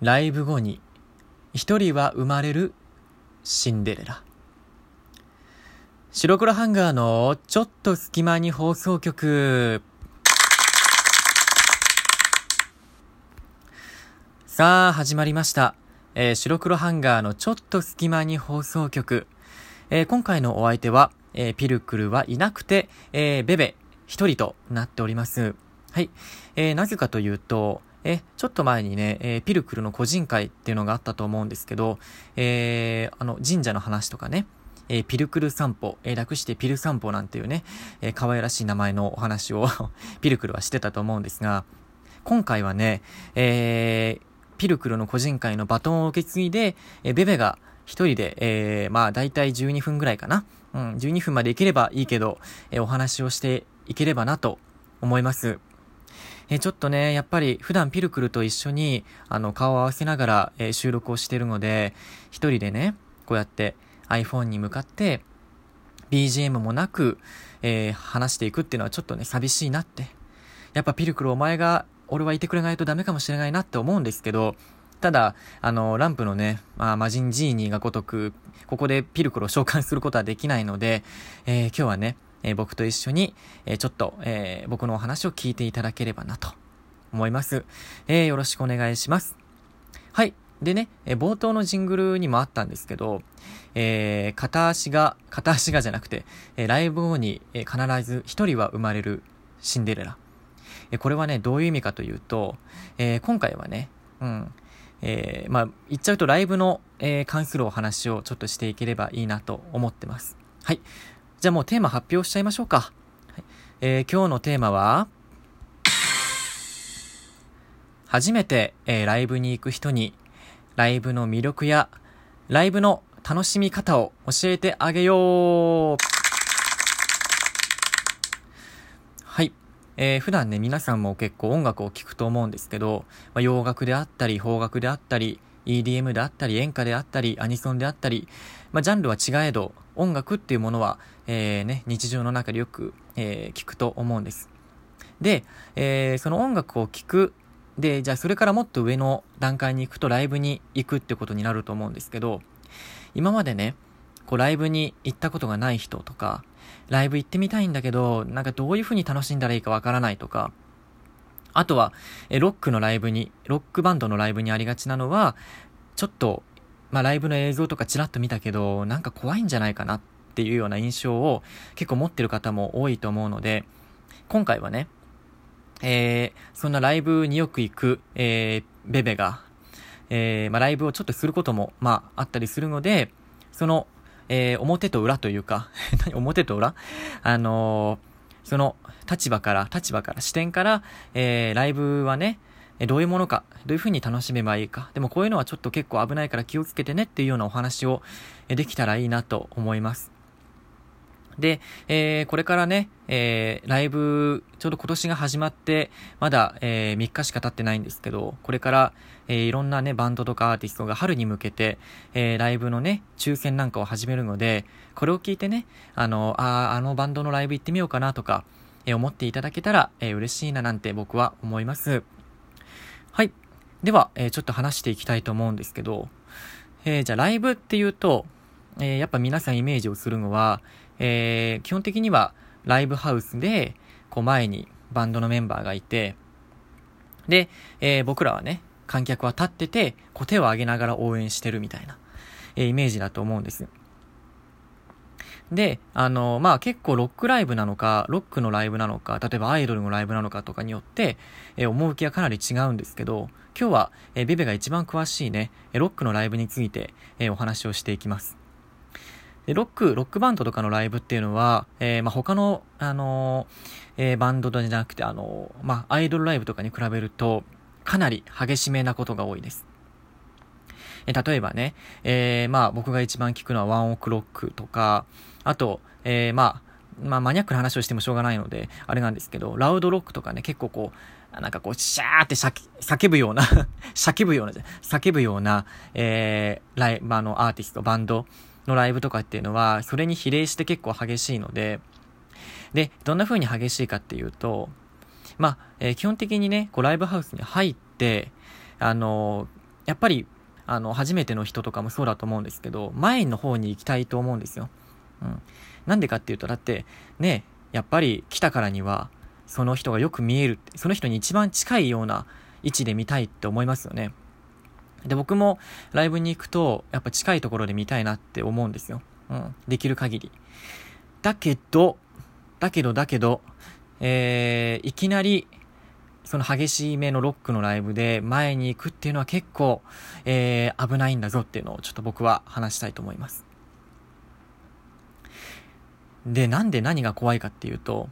ライブ後に一人は生まれるシンデレラ。白黒ハンガーのちょっと隙間に放送局。さあ始まりました、えー白黒ハンガーのちょっと隙間に放送局、えー今回のお相手は、えーピルクルはいなくて、えーベベ一人となっております。はい、えーなぜかというとえ、ちょっと前にね、えーピルクルの個人会っていうのがあったと思うんですけど、えーあの、神社の話とかね、えーピルクル散歩、えー略してピル散歩なんていうね、えー可愛らしい名前のお話を ピルクルはしてたと思うんですが、今回はね、えーピルクルの個人会のバトンを受け継いで、えーベベが一人で、えーまあ大体12分ぐらいかな。うん、12分までいければいいけど、えーお話をしていければなと思います。えちょっとね、やっぱり普段ピルクルと一緒に、あの、顔を合わせながら、え収録をしてるので、一人でね、こうやって iPhone に向かって、BGM もなく、えー話していくっていうのはちょっとね、寂しいなって。やっぱピルクルお前が、俺はいてくれないとダメかもしれないなって思うんですけど、ただ、あの、ランプのね、まあ、魔人ジーニーがごとく、ここでピルクルを召喚することはできないので、えー今日はね、えー僕と一緒に、えーちょっと、えー僕のお話を聞いていただければなと思います。えよろしくお願いします。はい。でね、え冒頭のジングルにもあったんですけど、え片足が、片足がじゃなくて、えライブ後に、え必ず一人は生まれるシンデレラ。えこれはね、どういう意味かというと、え今回はね、うん、えーまあ、言っちゃうとライブの、えー関するお話をちょっとしていければいいなと思ってます。はい。じゃあもうテーマ発表しちゃいましょうか。はいえー今日のテーマは、初めて、えーライブに行く人に、ライブの魅力や、ライブの楽しみ方を教えてあげようはい。えー普段ね、皆さんも結構音楽を聴くと思うんですけど、まあ、洋楽であったり、邦楽であったり、EDM であったり、演歌であったり、アニソンであったり、まあ、ジャンルは違えど、音楽っていうものは、えーね、日常の中でよく、えー聞くと思うんです。で、えーその音楽を聴く、で、じゃあそれからもっと上の段階に行くとライブに行くってことになると思うんですけど、今までね、こうライブに行ったことがない人とか、ライブ行ってみたいんだけど、なんかどういう風に楽しんだらいいかわからないとか、あとは、えロックのライブに、ロックバンドのライブにありがちなのは、ちょっと、まあライブの映像とかちらっと見たけど、なんか怖いんじゃないかなっていうような印象を結構持ってる方も多いと思うので、今回はね、えー、そんなライブによく行く、えー、ベベが、えー、まあライブをちょっとすることも、まああったりするので、その、えー、表と裏というか、何表と裏？あのーその立場から、立場から、視点から、えー、ライブはね、えどういうものか、どういう風に楽しめばいいか、でもこういうのはちょっと結構危ないから気をつけてねっていうようなお話を、できたらいいなと思います。で、えーこれからね、えーライブ、ちょうど今年が始まって、まだ、えー3日しか経ってないんですけど、これから、えーいろんなね、バンドとかアーティストが春に向けて、えーライブのね、抽選なんかを始めるので、これを聞いてね、あの、ああのバンドのライブ行ってみようかなとか、えー思っていただけたら、えー嬉しいななんて僕は思います。はい。では、えーちょっと話していきたいと思うんですけど、えーじゃあライブっていうと、えーやっぱ皆さんイメージをするのは、え基本的にはライブハウスで、こう前にバンドのメンバーがいて、で、え僕らはね、観客は立ってて、こう手を上げながら応援してるみたいな、えイメージだと思うんです。で、あの、まあ、結構ロックライブなのか、ロックのライブなのか、例えばアイドルのライブなのかとかによって、えー、趣がかなり違うんですけど、今日は、えーベベが一番詳しいね、ロックのライブについて、えーお話をしていきます。で、ロック、ロックバンドとかのライブっていうのは、えーまあ、他の、あのえバンドじゃなくて、あのまあ、アイドルライブとかに比べると、かなり激しめなことが多いです。え例えばね、えーまあ、僕が一番聞くのはワンオクロックとか、あと、えーまあ、まあ、マニアックな話をしてもしょうがないので、あれなんですけど、ラウドロックとかね、結構こう、なんかこう、シャーって叫叫ぶような 叫ぶような、叫ぶような、えー、ライブ、あの、アーティスト、バンドのライブとかっていうのは、それに比例して結構激しいので、で、どんな風に激しいかっていうと、まあ、えー基本的にね、こう、ライブハウスに入って、あのやっぱり、あの、初めての人とかもそうだと思うんですけど、前の方に行きたいと思うんですよ。うん。なんでかっていうと、だって、ね、やっぱり来たからには、その人がよく見える、その人に一番近いような位置で見たいって思いますよね。で、僕もライブに行くと、やっぱ近いところで見たいなって思うんですよ。うん。できる限り。だけど、だけど、だけど、えー、いきなり、その激しい目のロックのライブで前に行くっていうのは結構、えー、危ないんだぞっていうのをちょっと僕は話したいと思います。で、なんで何が怖いかっていうと、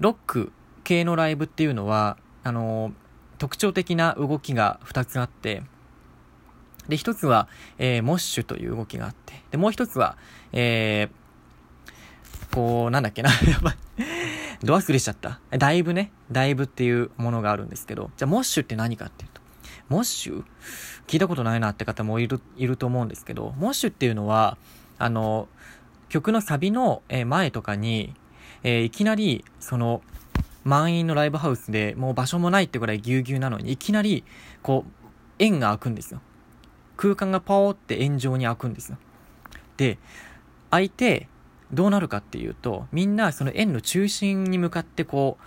ロック系のライブっていうのは、あの、特徴的な動きが2つあって、で、1つは、えー、モッシュという動きがあって、で、もう1つは、えー、こう、なんだっけな、やばい。ド忘れしちゃった？だいぶね、だいぶっていうものがあるんですけど、じゃあ、モッシュって何かっていうと、モッシュ？聞いたことないなって方もいる、いると思うんですけど、モッシュっていうのは、あの、曲のサビの前とかに、えー、いきなり、その、満員のライブハウスでもう場所もないってぐらいぎゅうぎゅうなのに、いきなり、こう、円が開くんですよ。空間がパオって円状に開くんですよ。で、開いて、どうなるかっていうと、みんなその円の中心に向かってこ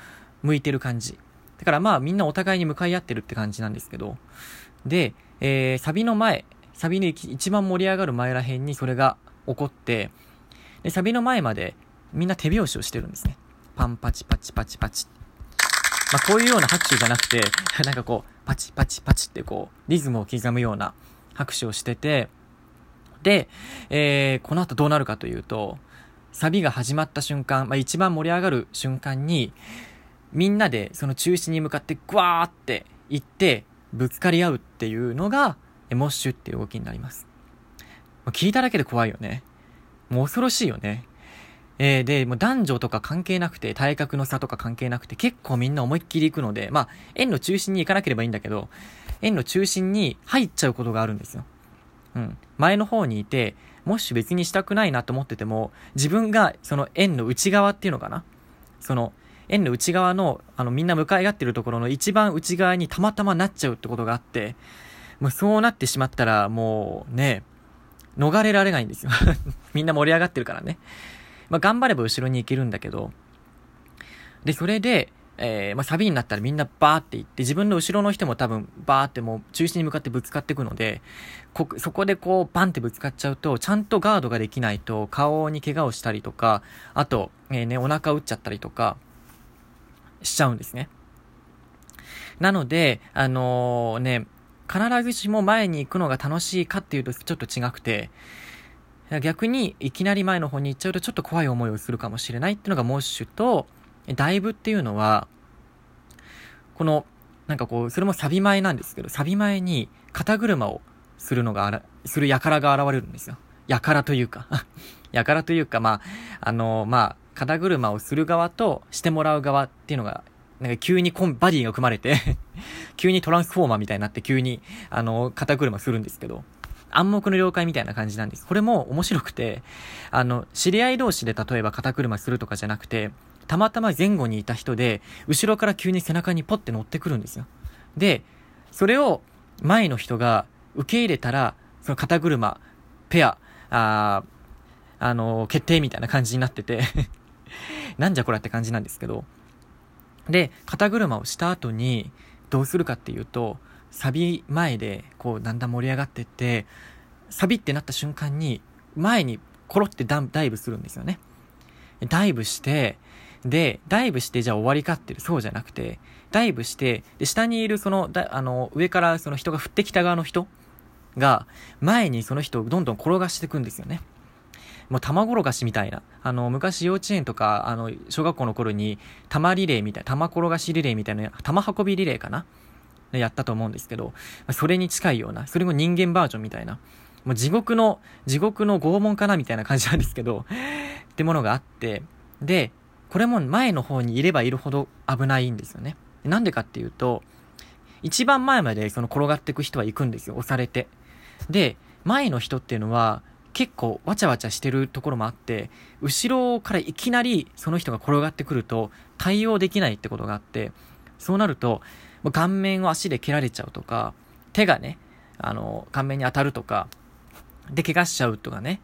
う、向いてる感じ。だからまあみんなお互いに向かい合ってるって感じなんですけど、で、えー、サビの前、サビの一番盛り上がる前らへんにそれが起こって、で、サビの前までみんな手拍子をしてるんですね。パンパチパチパチパチ。まあこういうような拍手じゃなくて、なんかこう、パチパチパチってこう、リズムを刻むような拍手をしてて、で、えー、この後どうなるかというと、サビが始まった瞬間、まあ、一番盛り上がる瞬間に、みんなでその中心に向かってグワーって行って、ぶつかり合うっていうのが、エモッシュっていう動きになります。聞いただけで怖いよね。もう恐ろしいよね。えー、で、もう男女とか関係なくて、体格の差とか関係なくて、結構みんな思いっきり行くので、まあ、円の中心に行かなければいいんだけど、円の中心に入っちゃうことがあるんですよ。うん。前の方にいて、もし別にしたくないなと思ってても、自分がその円の内側っていうのかな？その、円の内側の、あの、みんな向かい合ってるところの一番内側にたまたまなっちゃうってことがあって、もうそうなってしまったら、もうね、逃れられないんですよ みんな盛り上がってるからね。まあ、頑張れば後ろに行けるんだけど、で、それで、えー、まあ、サビになったらみんなバーって行って、自分の後ろの人も多分バーってもう中心に向かってぶつかっていくので、こ、そこでこうバンってぶつかっちゃうと、ちゃんとガードができないと顔に怪我をしたりとか、あと、えー、ね、お腹打っちゃったりとか、しちゃうんですね。なので、あのー、ね、必ずしも前に行くのが楽しいかっていうとちょっと違くて、逆にいきなり前の方に行っちゃうとちょっと怖い思いをするかもしれないっていうのがモッシュと、ダイブっていうのは、この、なんかこう、それもサビ前なんですけど、サビ前に肩車をするのがあら、する輩が現れるんですよ。輩というか 輩というか、まあ、あの、まあ、肩車をする側としてもらう側っていうのが、なんか急にコン、バディが組まれて 急にトランスフォーマーみたいになって急に、あの、肩車するんですけど、暗黙の了解みたいな感じなんです。これも面白くて、あの、知り合い同士で例えば肩車するとかじゃなくて、たまたま前後にいた人で、後ろから急に背中にポッて乗ってくるんですよ。で、それを前の人が受け入れたら、その肩車、ペア、ああの、決定みたいな感じになってて なんじゃこらって感じなんですけど。で、肩車をした後に、どうするかっていうと、サビ前で、こう、だんだん盛り上がってって、サビってなった瞬間に、前にコロってダイブするんですよね。ダイブして、で、ダイブしてじゃあ終わりかっていう、そうじゃなくて、ダイブして、で、下にいるその、だあの、上からその人が降ってきた側の人が、前にその人をどんどん転がしていくんですよね。もう卵転がしみたいな。あの、昔幼稚園とか、あの、小学校の頃に、玉リレーみたいな、玉転がしリレーみたいな、玉運びリレーかな？やったと思うんですけど、それに近いような、それも人間バージョンみたいな、もう地獄の、地獄の拷問かなみたいな感じなんですけど、ってものがあって、で、これも前の方にいればいるほど危ないんですよね。なんでかっていうと、一番前までその転がっていく人は行くんですよ、押されて。で、前の人っていうのは、結構わちゃわちゃしてるところもあって、後ろからいきなりその人が転がってくると対応できないってことがあって、そうなると、顔面を足で蹴られちゃうとか、手がね、あの、顔面に当たるとか、で、怪我しちゃうとかね、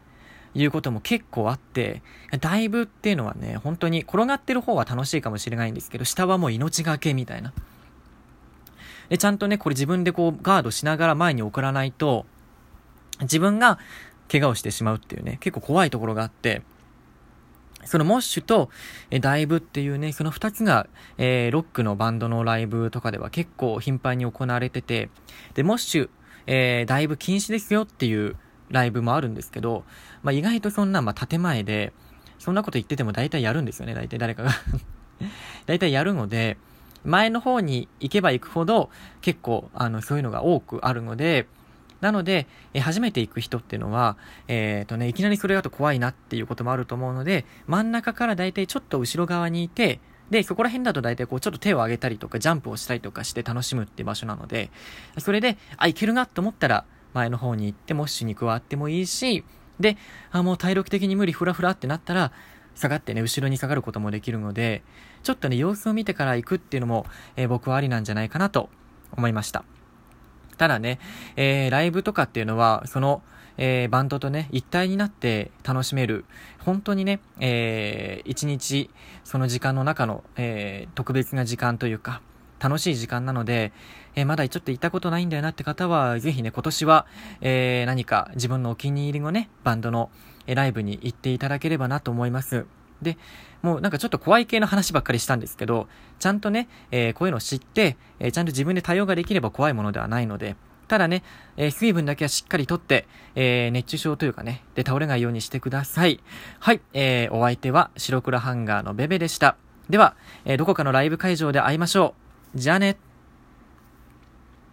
いうことも結構あって、だいぶっていうのはね、本当に転がってる方は楽しいかもしれないんですけど、下はもう命がけみたいな。で、ちゃんとね、これ自分でこうガードしながら前に送らないと、自分が怪我をしてしまうっていうね、結構怖いところがあって、そのモッシュと、えダイブっていうね、その二つが、えー、ロックのバンドのライブとかでは結構頻繁に行われてて、で、モッシュ、えー、ダイブ禁止ですよっていうライブもあるんですけど、まあ、意外とそんな、まあ、建前で、そんなこと言ってても大体やるんですよね、大体誰かが。大体やるので、前の方に行けば行くほど、結構、あの、そういうのが多くあるので、なので、え初めて行く人っていうのは、えっ、ー、とね、いきなりそれだと怖いなっていうこともあると思うので、真ん中からだいたいちょっと後ろ側にいて、で、そこら辺だと大体こう、ちょっと手を上げたりとか、ジャンプをしたりとかして楽しむっていう場所なので、それで、あ、いけるなと思ったら、前の方に行って、モッシュに加わってもいいし、で、あ、もう体力的に無理、ふらふらってなったら、下がってね、後ろに下がることもできるので、ちょっとね、様子を見てから行くっていうのも、えー、僕はありなんじゃないかなと思いました。ただね、えー、ライブとかっていうのは、その、えー、バンドとね、一体になって楽しめる、本当にね、えー、一日、その時間の中の、えー、特別な時間というか、楽しい時間なので、えー、まだちょっと行ったことないんだよなって方は、ぜひね、今年は、えー、何か自分のお気に入りのね、バンドの、えライブに行っていただければなと思います。で、もうなんかちょっと怖い系の話ばっかりしたんですけど、ちゃんとね、えー、こういうのを知って、えー、ちゃんと自分で対応ができれば怖いものではないので、ただね、えー、水分だけはしっかりとって、え、熱中症というかね、で倒れないようにしてください。はい、えー、お相手は白黒ハンガーのベベでした。では、え、どこかのライブ会場で会いましょう。じゃあね。